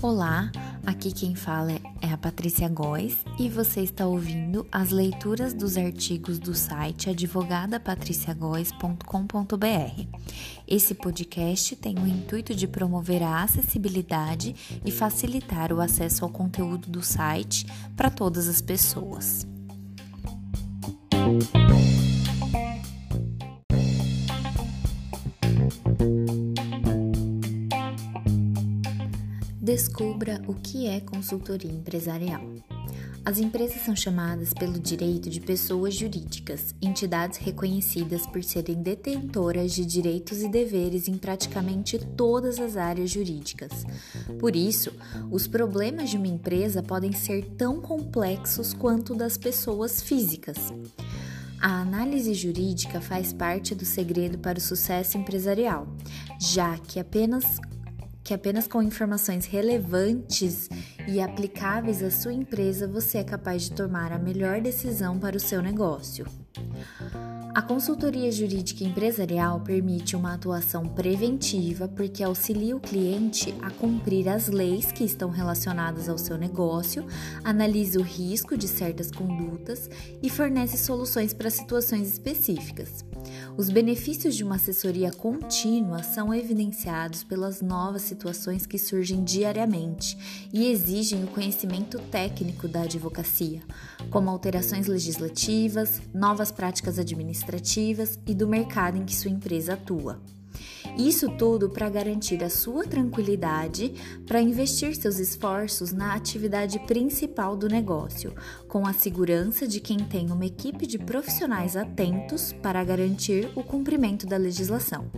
Olá, aqui quem fala é a Patrícia Góes e você está ouvindo as leituras dos artigos do site advogadapatriciagoes.com.br. Esse podcast tem o intuito de promover a acessibilidade e facilitar o acesso ao conteúdo do site para todas as pessoas. Descubra o que é consultoria empresarial. As empresas são chamadas pelo direito de pessoas jurídicas, entidades reconhecidas por serem detentoras de direitos e deveres em praticamente todas as áreas jurídicas. Por isso, os problemas de uma empresa podem ser tão complexos quanto das pessoas físicas. A análise jurídica faz parte do segredo para o sucesso empresarial, já que apenas que apenas com informações relevantes e aplicáveis à sua empresa você é capaz de tomar a melhor decisão para o seu negócio. A consultoria jurídica empresarial permite uma atuação preventiva porque auxilia o cliente a cumprir as leis que estão relacionadas ao seu negócio, analisa o risco de certas condutas e fornece soluções para situações específicas. Os benefícios de uma assessoria contínua são evidenciados pelas novas situações que surgem diariamente e exigem o conhecimento técnico da advocacia, como alterações legislativas, novas práticas administrativas administrativas e do mercado em que sua empresa atua. Isso tudo para garantir a sua tranquilidade para investir seus esforços na atividade principal do negócio, com a segurança de quem tem uma equipe de profissionais atentos para garantir o cumprimento da legislação.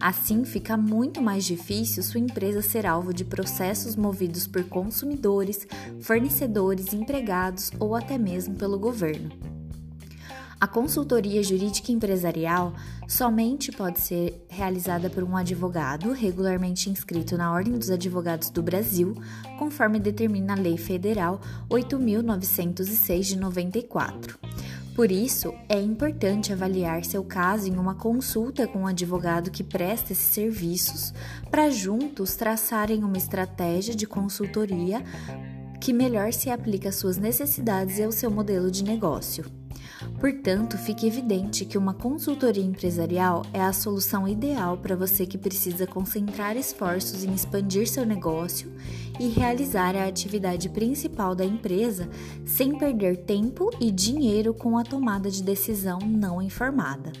Assim, fica muito mais difícil sua empresa ser alvo de processos movidos por consumidores, fornecedores, empregados ou até mesmo pelo governo. A consultoria jurídica empresarial somente pode ser realizada por um advogado regularmente inscrito na Ordem dos Advogados do Brasil, conforme determina a Lei Federal 8.906 de 94. Por isso, é importante avaliar seu caso em uma consulta com um advogado que presta esses serviços, para juntos traçarem uma estratégia de consultoria que melhor se aplica às suas necessidades e ao seu modelo de negócio. Portanto, fica evidente que uma consultoria empresarial é a solução ideal para você que precisa concentrar esforços em expandir seu negócio e realizar a atividade principal da empresa sem perder tempo e dinheiro com a tomada de decisão não informada.